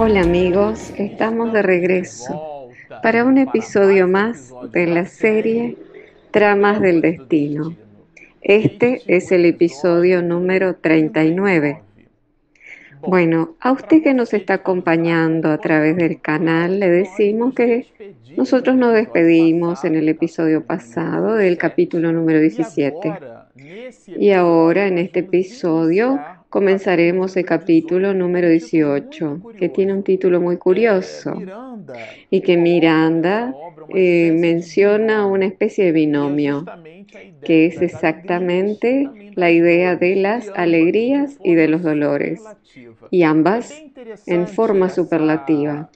Hola amigos, estamos de regreso para un episodio más de la serie Tramas del Destino. Este es el episodio número 39. Bueno, a usted que nos está acompañando a través del canal, le decimos que nosotros nos despedimos en el episodio pasado del capítulo número 17. Y ahora en este episodio comenzaremos el capítulo número 18, que tiene un título muy curioso y que Miranda eh, menciona una especie de binomio, que es exactamente la idea de las alegrías y de los dolores, y ambas en forma superlativa.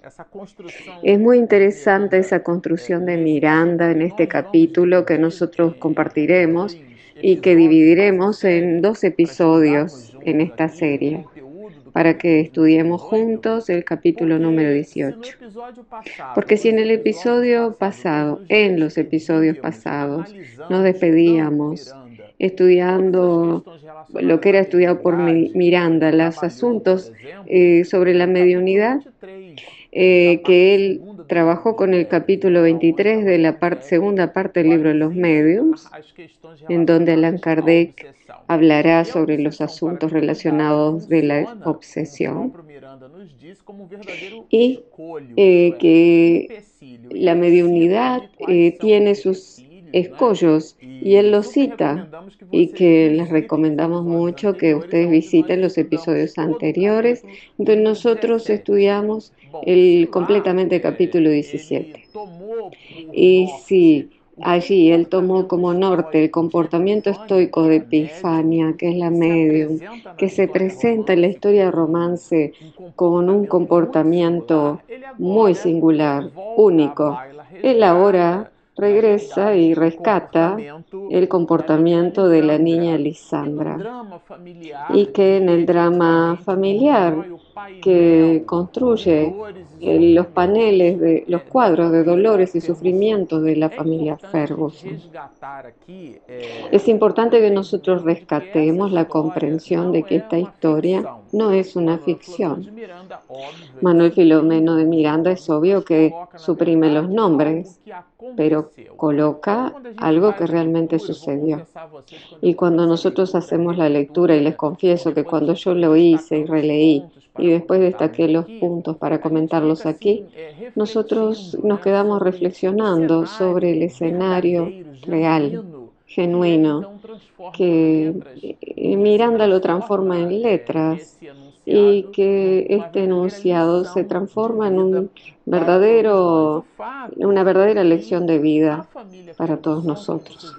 Es muy interesante esa construcción de Miranda en este capítulo que nosotros compartiremos y que dividiremos en dos episodios en esta serie para que estudiemos juntos el capítulo número 18. Porque si en el episodio pasado, en los episodios pasados, nos despedíamos estudiando lo que era estudiado por Miranda, los asuntos eh, sobre la mediunidad, eh, que él trabajó con el capítulo 23 de la segunda parte del libro los mediums, en donde Allan Kardec hablará sobre los asuntos relacionados de la obsesión y eh, que la mediunidad eh, tiene sus escollos y él los cita y que les recomendamos mucho que ustedes visiten los episodios anteriores donde nosotros estudiamos el completamente capítulo 17. Y si allí él tomó como norte el comportamiento estoico de Epifania, que es la medium, que se presenta en la historia de romance con un comportamiento muy singular, único. Él ahora regresa y rescata el comportamiento de la niña Lisandra y que en el drama familiar que construye los paneles de los cuadros de dolores y sufrimientos de la familia Ferguson. Es importante que nosotros rescatemos la comprensión de que esta historia no es una ficción. Manuel Filomeno de Miranda es obvio que suprime los nombres, pero coloca algo que realmente sucedió. Y cuando nosotros hacemos la lectura, y les confieso que cuando yo lo hice y releí, y después destaqué los puntos para comentarlos aquí, nosotros nos quedamos reflexionando sobre el escenario real, genuino, que eh, Miranda lo transforma en letras y que este enunciado se transforma en un verdadero, una verdadera lección de vida para todos nosotros.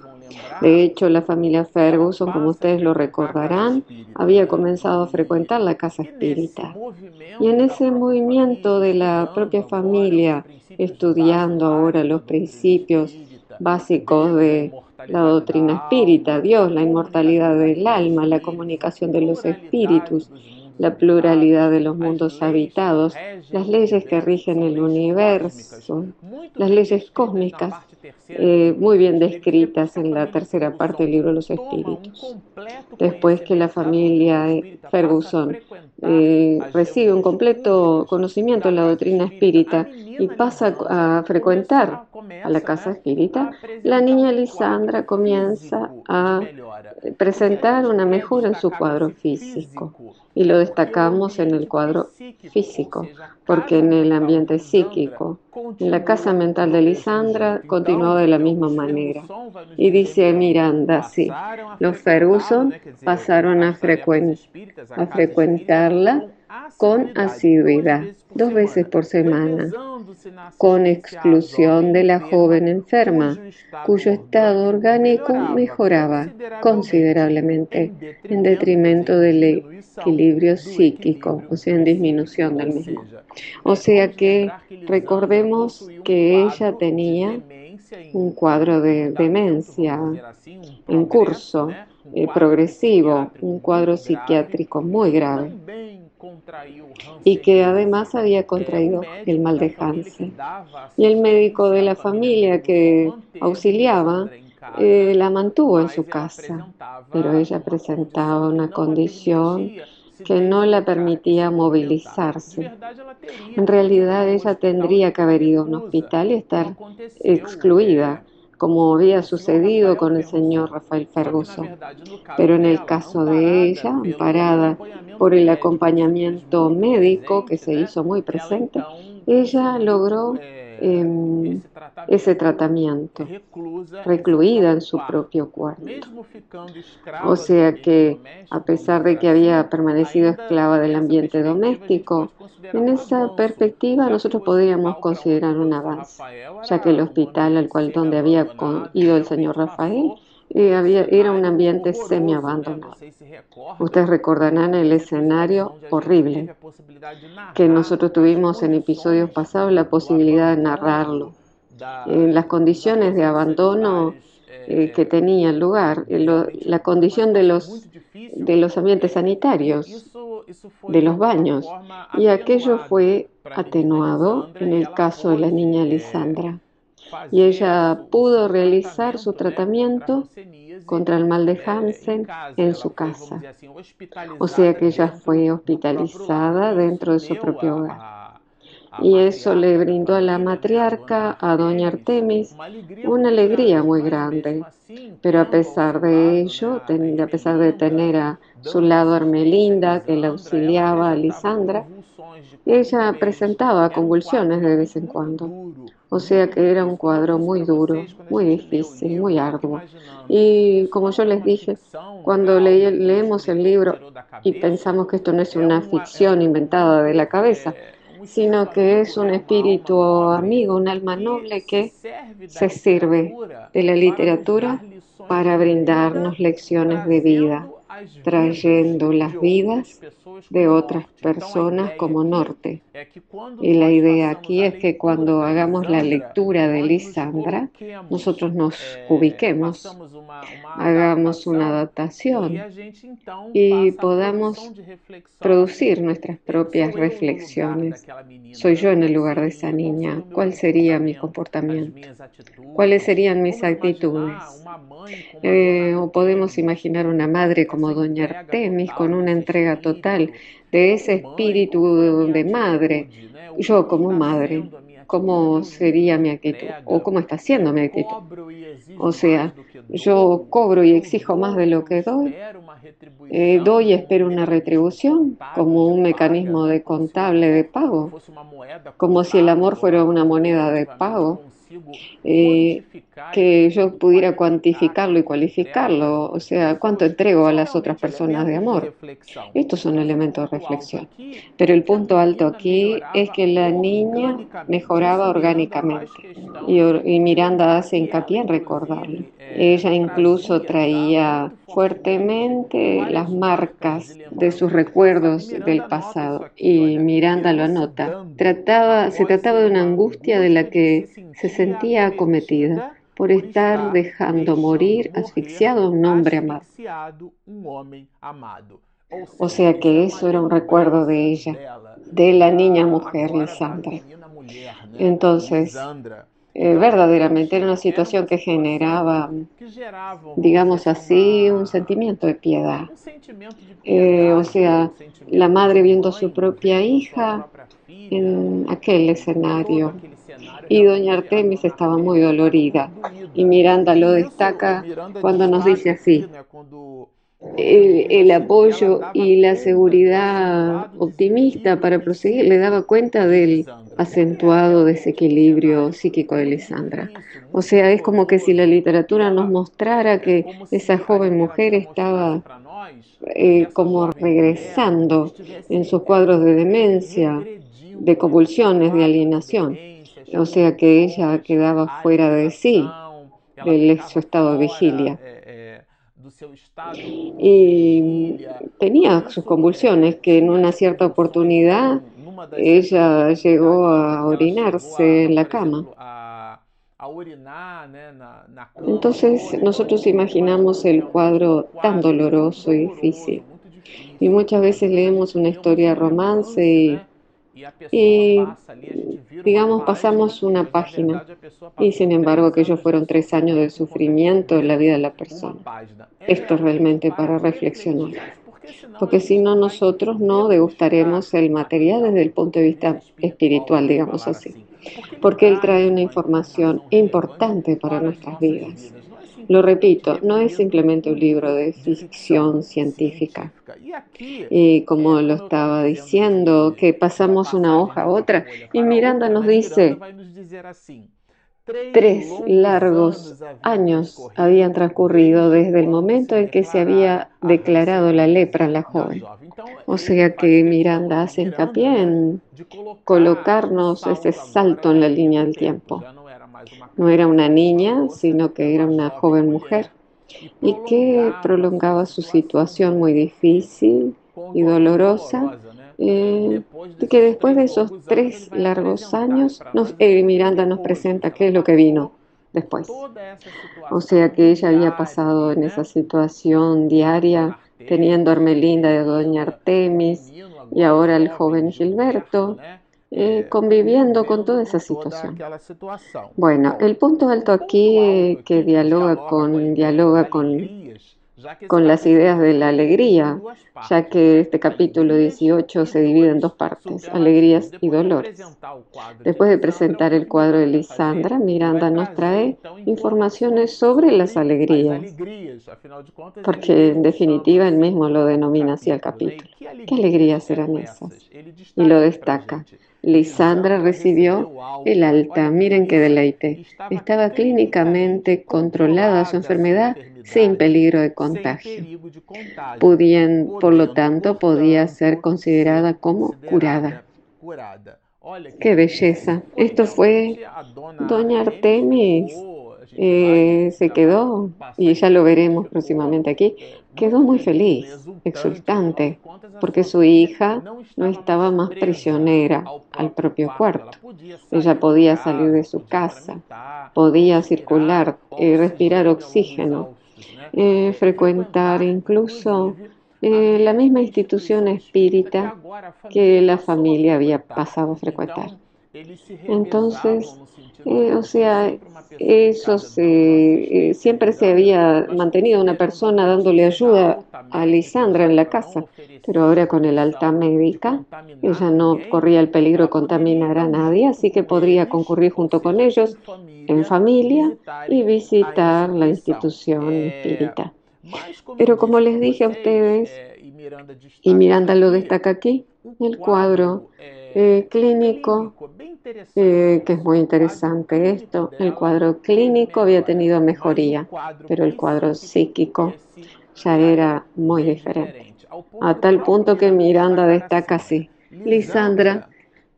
De hecho, la familia Ferguson, como ustedes lo recordarán, había comenzado a frecuentar la casa espírita. Y en ese movimiento de la propia familia, estudiando ahora los principios básicos de la doctrina espírita, Dios, la inmortalidad del alma, la comunicación de los espíritus, la pluralidad de los mundos habitados, las leyes que rigen el universo, las leyes cósmicas, eh, muy bien descritas en la tercera parte del libro de los espíritus. Después que la familia Ferguson eh, recibe un completo conocimiento de la doctrina espírita y pasa a frecuentar a la casa espírita, la niña Lisandra comienza a presentar una mejora en su cuadro físico. y lo destacamos en el cuadro físico, porque en el ambiente psíquico, en la casa mental de Lisandra, continuó de la misma manera. Y dice Miranda, sí, los Ferguson pasaron a, a frecuentarla con asiduidad, dos veces por semana, con exclusión de la joven enferma, cuyo estado orgánico mejoraba considerablemente en detrimento del equilibrio psíquico, o sea, en disminución del mismo. O sea que recordemos que ella tenía un cuadro de demencia en curso, eh, progresivo, un cuadro psiquiátrico muy grave y que además había contraído el mal de Hansen. Y el médico de la familia que auxiliaba eh, la mantuvo en su casa, pero ella presentaba una condición que no la permitía movilizarse. En realidad ella tendría que haber ido a un hospital y estar excluida como había sucedido con el señor Rafael Ferguson. Pero en el caso de ella, amparada por el acompañamiento médico que se hizo muy presente, ella logró eh, ese tratamiento, recluida en su propio cuarto. O sea que, a pesar de que había permanecido esclava del ambiente doméstico, en esa perspectiva nosotros podríamos considerar un avance, ya que el hospital al cual donde había ido el señor Rafael eh, había, era un ambiente semi-abandonado. Ustedes recordarán el escenario horrible que nosotros tuvimos en episodios pasados la posibilidad de narrarlo. En las condiciones de abandono eh, que tenía lugar, la condición de los, de los ambientes sanitarios, de los baños, y aquello fue atenuado en el caso de la niña Lisandra y ella pudo realizar su tratamiento contra el mal de Hansen en su casa. O sea que ella fue hospitalizada dentro de su propio hogar. Y eso le brindó a la matriarca, a doña Artemis, una alegría muy grande. Pero a pesar de ello, a pesar de tener a su lado a Armelinda, que la auxiliaba a Lisandra, ella presentaba convulsiones de vez en cuando. O sea que era un cuadro muy duro, muy difícil, muy arduo. Y como yo les dije, cuando leemos el libro y pensamos que esto no es una ficción inventada de la cabeza, sino que es un espíritu amigo, un alma noble que se sirve de la literatura para brindarnos lecciones de vida, trayendo las vidas de otras personas como norte. Y la idea aquí es que cuando hagamos la lectura de Lisandra, nosotros nos ubiquemos, hagamos una adaptación y podamos producir nuestras propias reflexiones. Soy yo en el lugar de esa niña. ¿Cuál sería mi comportamiento? ¿Cuáles serían mis actitudes? Eh, o podemos imaginar una madre como doña Artemis con una entrega total de ese espíritu de madre. Yo como madre, ¿cómo sería mi actitud? ¿O cómo está siendo mi actitud? O sea, yo cobro y exijo más de lo que doy. Eh, doy y espero una retribución como un mecanismo de contable de pago, como si el amor fuera una moneda de pago eh, que yo pudiera cuantificarlo y cualificarlo, o sea, cuánto entrego a las otras personas de amor. Estos son elementos de reflexión. Pero el punto alto aquí es que la niña mejoraba orgánicamente y, Miranda hace hincapié en recordarlo. Ella incluso traía fuertemente las marcas de sus recuerdos del pasado y Miranda lo anota. Trataba, se trataba de una angustia de la que se sentía acometida por estar dejando morir asfixiado a un hombre amado. O sea que eso era un recuerdo de ella, de la niña mujer Lisandra. Entonces, eh, verdaderamente era una situación que generaba, digamos así, un sentimiento de piedad. Eh, o sea, la madre viendo a su propia hija en aquel escenario. Y doña Artemis estaba muy dolorida. Y Miranda lo destaca cuando nos dice así el, apoyo y la seguridad optimista para proseguir, le daba cuenta del acentuado desequilibrio psíquico de Lisandra. O sea, es como que si la literatura nos mostrara que esa joven mujer estaba eh, como regresando en sus cuadros de demencia, de convulsiones, de alienación. O sea que ella quedaba fuera de sí, del su estado de vigilia y tenía sus convulsiones, que en una cierta oportunidad ella llegó a orinarse en la cama. Entonces nosotros imaginamos el cuadro tan doloroso y difícil. Y muchas veces leemos una historia de romance y y digamos pasamos una página y sin embargo aquellos fueron tres años de sufrimiento en la vida de la persona. Esto es realmente para reflexionar. porque si no nosotros no degustaremos el material desde el punto de vista espiritual, digamos así, porque Él trae una información importante para nuestras vidas. Lo repito, no es simplemente un libro de ficción científica. Y como lo estaba diciendo, que pasamos una hoja a otra, y Miranda nos dice, Tres largos años habían transcurrido desde el momento en que se había declarado la lepra en la joven. O sea que Miranda hace hincapié en colocarnos ese salto en la línea del tiempo. No era una niña, sino que era una joven mujer y que prolongaba su situación muy difícil y dolorosa eh, que después de esos tres largos años, nos, eh, Miranda nos presenta qué es lo que vino después. O sea que ella había pasado en esa situación diaria, teniendo a Armelinda de Doña Artemis y ahora el joven Gilberto, eh, conviviendo con toda esa situación. Bueno, el punto alto aquí que dialoga con, dialoga con con las ideas de la alegría, ya que este capítulo 18 se divide en dos partes, alegrías y dolores. Después de presentar el cuadro de Lisandra, Miranda nos trae informaciones sobre las alegrías, porque en definitiva él mismo lo denomina así al capítulo. ¿Qué alegrías eran esas? Y lo destaca. Lisandra recibió el alta. Miren qué deleite. Estaba clínicamente controlada su enfermedad sin peligro de contagio. por lo tanto, podía ser considerada como curada. ¡Qué belleza! Esto fue Doña Artemis. Eh, se quedó, y ya lo veremos próximamente aquí, quedó muy feliz, exultante, porque su hija no estaba más prisionera al propio cuarto. Ella podía salir de su casa, podía circular y respirar oxígeno eh, frecuentar incluso eh, la misma institución espírita que la familia había pasado a frecuentar. Entonces, eh, o sea, eso siempre se había mantenido una persona dándole ayuda a Lisandra en la casa, pero ahora con el alta médica, ella no corría el peligro de contaminar a nadie, así que podría concurrir junto con ellos en familia y visitar la institución espírita. Pero como les dije a ustedes, y Miranda lo destaca aquí, el cuadro eh, clínico, eh, que es muy interesante esto, el cuadro clínico había tenido mejoría, pero el cuadro psíquico ya era muy diferente. A tal punto que Miranda destaca así, Lisandra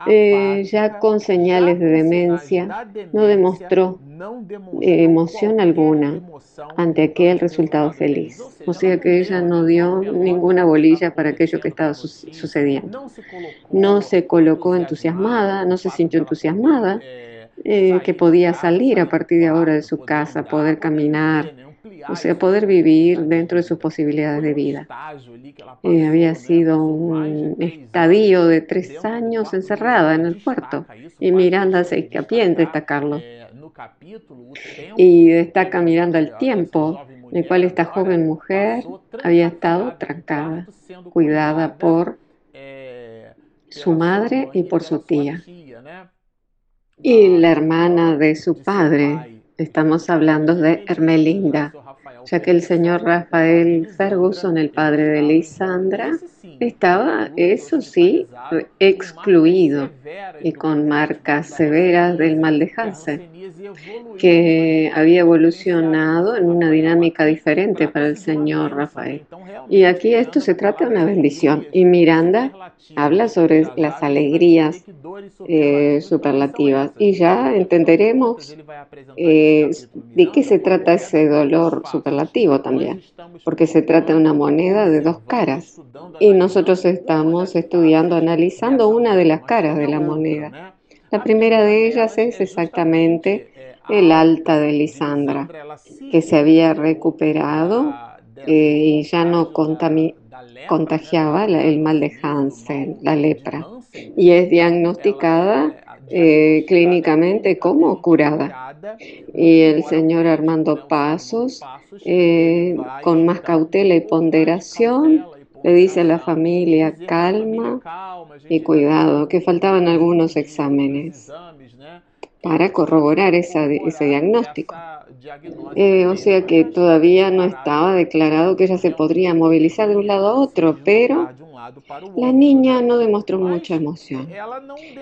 eh, ya con señales de demencia, no demostró eh, emoción alguna ante aquel resultado feliz. O sea que ella no dio ninguna bolilla para aquello que estaba sucediendo. No se colocó entusiasmada, no se sintió entusiasmada, eh, que podía salir a partir de ahora de su casa, poder caminar, o sea, poder vivir dentro de sus posibilidades de vida. Eh, había sido un estadio de tres años encerrada en el puerto y Miranda se escapía en destacarlo. Y destaca mirando el tiempo en el cual esta joven mujer había estado trancada, cuidada por su madre y por su tía. Y la hermana de su padre, estamos hablando de Hermelinda, ya que el señor Rafael Ferguson, el padre de Lisandra, estaba, eso sí, excluido y con marcas severas del mal de Hansen, que había evolucionado en una dinámica diferente para el señor Rafael. Y aquí esto se trata de una bendición. Y Miranda habla sobre las alegrías eh, superlativas y ya entenderemos eh, de qué se trata ese dolor superlativo también, porque se trata de una moneda de dos caras y nosotros estamos estudiando, analizando una de las caras de la moneda. La primera de ellas es exactamente el alta de Lisandra, que se había recuperado eh, y ya no contagiaba el mal de Hansen, la lepra y es diagnosticada eh, clínicamente como curada. Y el señor Armando Pasos, eh, con más cautela y ponderación, le dice a la familia calma y cuidado, que faltaban algunos exámenes para corroborar ese diagnóstico. Eh, o sea que todavía no estaba declarado que ella se podría movilizar de un lado a otro, pero la niña no demostró mucha emoción.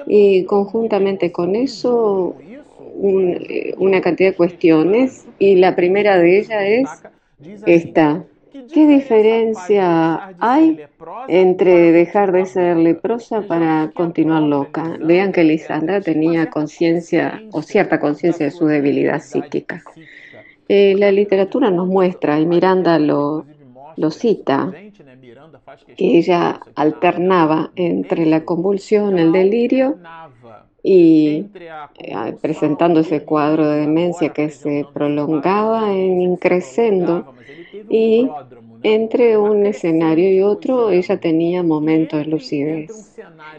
Y conjuntamente con eso, eh, una cantidad de cuestiones, y la primera de ellas es esta. ¿Qué diferencia hay entre dejar de ser leprosa para continuar loca? Vean que Lisandra tenía conciencia o cierta conciencia de su debilidad psíquica. Eh, la literatura nos muestra, y Miranda lo, lo cita, que ella alternaba entre la convulsión, el delirio y eh, presentando ese cuadro de demencia que se prolongaba en increscendo y entre un escenario y otro ella tenía momentos de lucidez.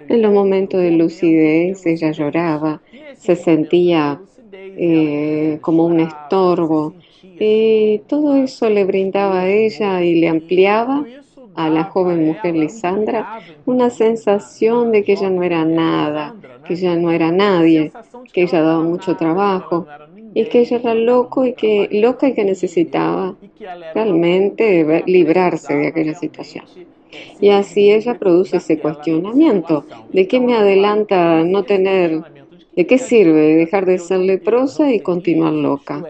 En los momentos de lucidez ella lloraba, se sentía eh, como un estorbo. Y todo eso le brindaba a ella y le ampliaba a la joven mujer Lisandra una sensación de que ella no era nada, que ella no era nadie, que ella daba mucho trabajo y que ella era loco y que, loca y que necesitaba realmente librarse de aquella situación. Y así ella produce ese cuestionamiento. ¿De qué me adelanta no tener, de qué sirve dejar de ser leprosa y continuar loca?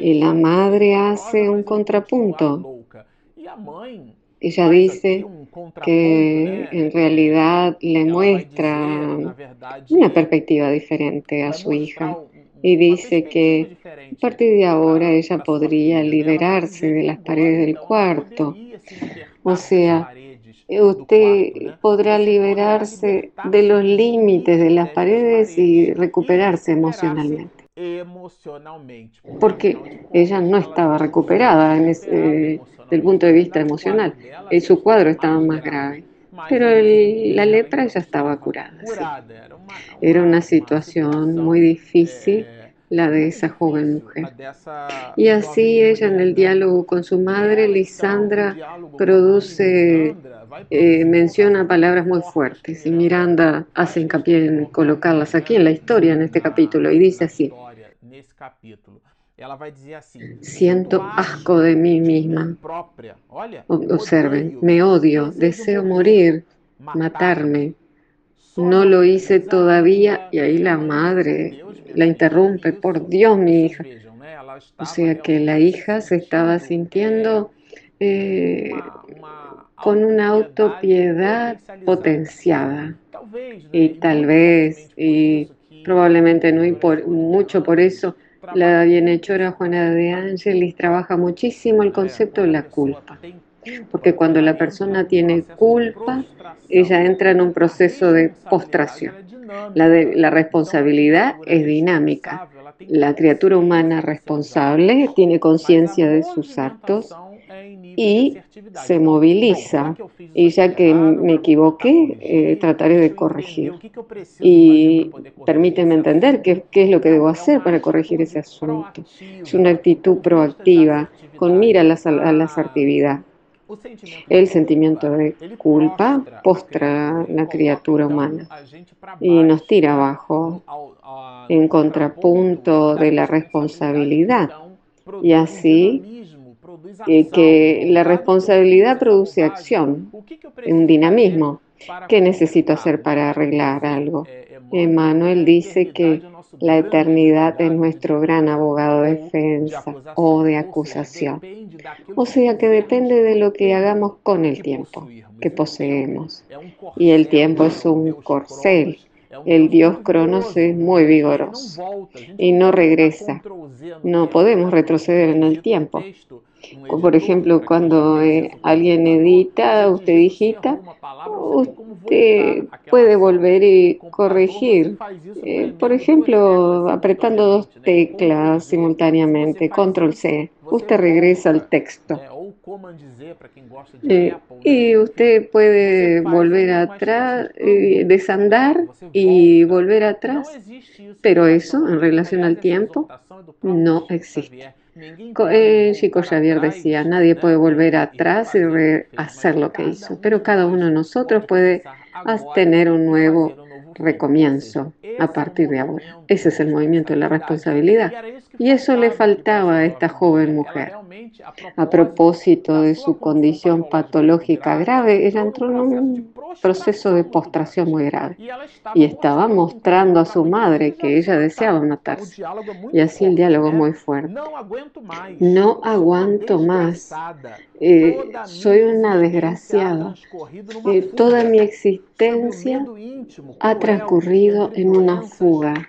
Y la madre hace un contrapunto. Ella dice que en realidad le muestra una perspectiva diferente a su hija y dice que a partir de ahora ella podría liberarse de las paredes del cuarto. O sea, usted podrá liberarse de los límites de las paredes y recuperarse emocionalmente. Porque ella no estaba recuperada en ese, desde el punto de vista emocional. Y su cuadro estaba más grave. Pero la lepra ya estaba curada. Era una situación muy difícil la de esa joven mujer. Y así ella en el diálogo con su madre, Lisandra, produce, eh, menciona palabras muy fuertes y Miranda hace hincapié en colocarlas aquí en la historia, en este capítulo, y dice así. Siento asco de mí misma. Observen, me odio, deseo morir, matarme. No lo hice todavía y ahí la madre la interrumpe. Por Dios, mi hija. O sea que la hija se estaba sintiendo eh, con una autopiedad potenciada. Y tal vez, y probablemente no por, mucho por eso, la bienhechora Juana de Ángelis trabaja muchísimo el concepto de la culpa. Porque cuando la persona tiene culpa, ella entra en un proceso de postración. La, la responsabilidad es dinámica. La criatura humana responsable tiene conciencia de sus actos y se moviliza. Y ya que me equivoqué, eh, trataré de corregir. Y permíteme entender qué, qué, es lo que debo hacer para corregir ese asunto. Es una actitud proactiva, con mira a la, a la asertividad. El sentimiento de culpa postra la criatura humana y nos tira abajo en contrapunto de la responsabilidad. Y así eh, que la responsabilidad produce acción, un dinamismo. ¿Qué necesito hacer para arreglar algo? Emmanuel dice que la eternidad es nuestro gran abogado de defensa o de acusación. O sea que depende de lo que hagamos con el tiempo que poseemos. Y el tiempo es un corcel. El dios Cronos es muy vigoroso y no regresa. No podemos retroceder en el tiempo. Por ejemplo, cuando eh, alguien edita, usted digita, usted puede volver y corregir. Eh, por ejemplo, apretando dos teclas simultáneamente, control C, usted regresa al texto. Eh, y usted puede volver atrás, desandar y volver atrás, pero eso en relación al tiempo no existe. Eh, Chico Xavier decía, nadie puede volver atrás y hacer lo que hizo, pero cada uno de nosotros puede tener un nuevo recomienzo a partir de ahora. Ese es el movimiento de la responsabilidad. Y eso le faltaba a esta joven mujer. A propósito de su condición patológica grave, ella entró en un proceso de postración muy grave y estaba mostrando a su madre que ella deseaba matarse. Y así el diálogo muy fuerte. No aguanto más. Eh, soy una desgraciada. Eh, toda mi existencia ha transcurrido en una fuga.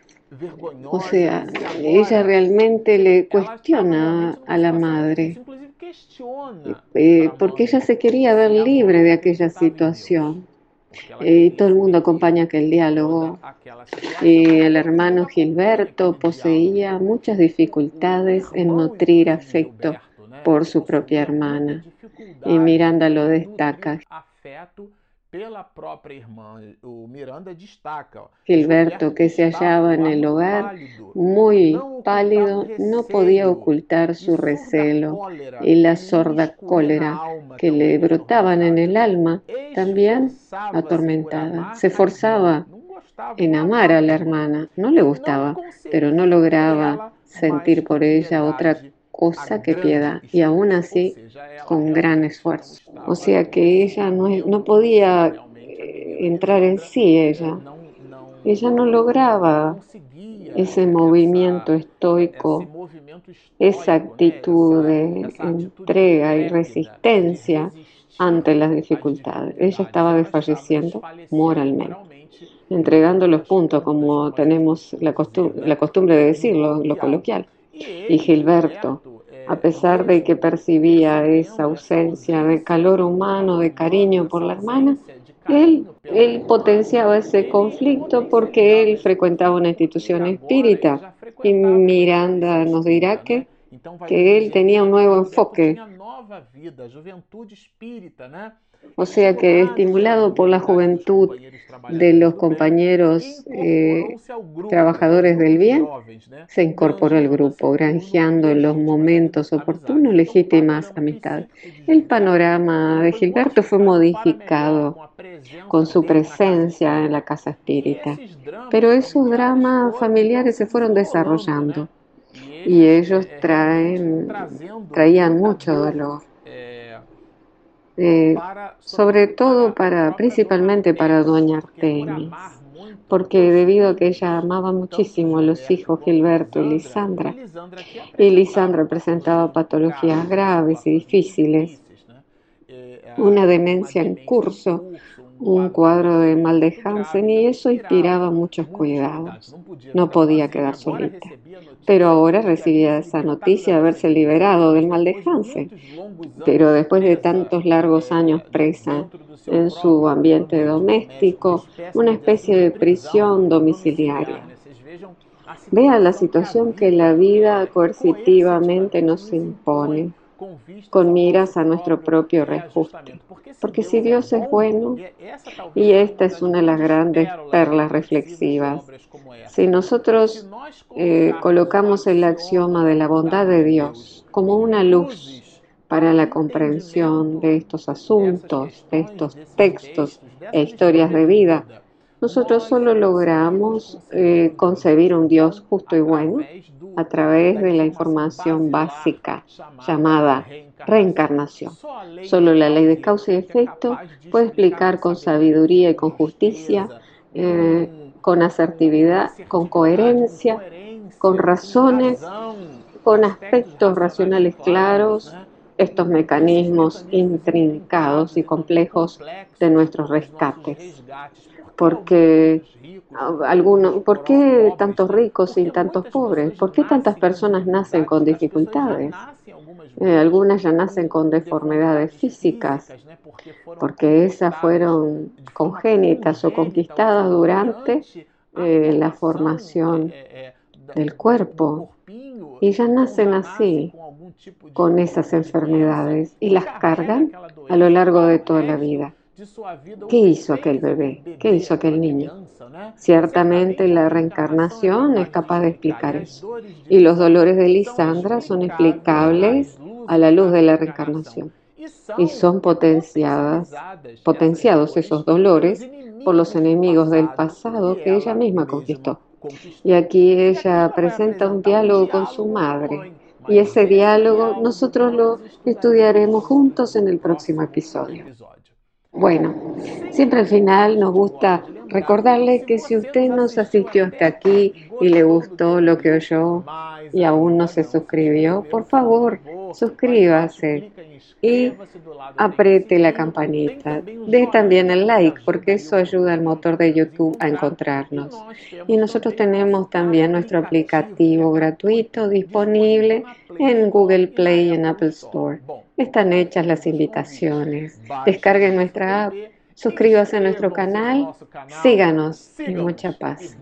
O sea, ella realmente le cuestiona a la madre, eh, porque ella se quería ver libre de aquella situación. Y todo el mundo acompaña aquel diálogo. Y el hermano Gilberto poseía muchas dificultades en nutrir afecto por su propia hermana. Y Miranda lo destaca. Gilberto, que se hallaba en el hogar muy pálido, no podía ocultar su recelo y la sorda cólera que le brotaban en el alma, también atormentada. Se forzaba en amar a la hermana, no le gustaba, pero no lograba sentir por ella otra cosa que piedad, y aún así con gran esfuerzo. O sea que ella no, no podía entrar en sí, ella. Ella no lograba ese movimiento estoico, esa actitud de entrega y resistencia ante las dificultades. Ella estaba desfalleciendo moralmente, entregando los puntos como tenemos la, la costumbre de decirlo, lo coloquial. Y Gilberto, a pesar de que percibía esa ausencia de calor humano, de cariño por la hermana, él, él potenciaba ese conflicto porque él frecuentaba una institución espírita. Y Miranda nos dirá que, que él tenía un nuevo enfoque o sea que estimulado por la juventud de los compañeros eh, trabajadores del bien, se incorporó al grupo, granjeando en los momentos oportunos legítimas amistades. El panorama de Gilberto fue modificado con su presencia en la casa espírita, pero esos dramas familiares se fueron desarrollando y ellos traen, traían mucho dolor. Eh, sobre todo para, principalmente para doña Artemis, porque debido a que ella amaba muchísimo a los hijos Gilberto y Lisandra, y Lisandra presentaba patologías graves y difíciles, una demencia en curso, un cuadro de mal de Hansen y eso inspiraba muchos cuidados. No podía quedar solita. Pero ahora recibía esa noticia de haberse liberado del mal de. Pero después de tantos largos años presa en su ambiente doméstico, una especie de prisión domiciliaria. Vea la situación que la vida coercitivamente nos impone con miras a nuestro propio reajuste. Porque si Dios es bueno, y esta es una de las grandes perlas reflexivas, si nosotros eh, colocamos el axioma de la bondad de Dios como una luz para la comprensión de estos asuntos, de estos textos e historias de vida, nosotros solo logramos eh, concebir un Dios justo y bueno a través de la información básica llamada reencarnación. Solo la ley de causa y efecto puede explicar con sabiduría y con justicia, eh, con asertividad, con coherencia, con razones, con aspectos racionales claros, estos mecanismos intrincados y complejos de nuestros rescates porque algunos, ¿por qué tantos ricos y tantos pobres? ¿Por qué tantas personas nacen con dificultades? Eh, algunas ya nacen con deformidades físicas, porque esas fueron congénitas o conquistadas durante eh, la formación del cuerpo. Y ya nacen así, con esas enfermedades, y las cargan a lo largo de toda la vida ¿Qué hizo aquel bebé? ¿Qué hizo aquel niño? Ciertamente la reencarnación es capaz de explicar eso. Y los dolores de Lisandra son explicables a la luz de la reencarnación. Y son potenciadas, potenciados esos dolores por los enemigos del pasado que ella misma conquistó. Y aquí ella presenta un diálogo con su madre. Y ese diálogo nosotros lo estudiaremos juntos en el próximo episodio. Bueno, siempre al final nos gusta recordarle que si usted nos asistió hasta aquí y le gustó lo que oyó y aún no se suscribió, por favor, suscríbase y apriete la campanita. Dé también el like porque eso ayuda al motor de YouTube a encontrarnos. Y nosotros tenemos también nuestro aplicativo gratuito disponible en Google Play y en Apple Store. Están hechas las invitaciones. Descarguen nuestra app, suscríbase a nuestro canal, síganos y mucha paz.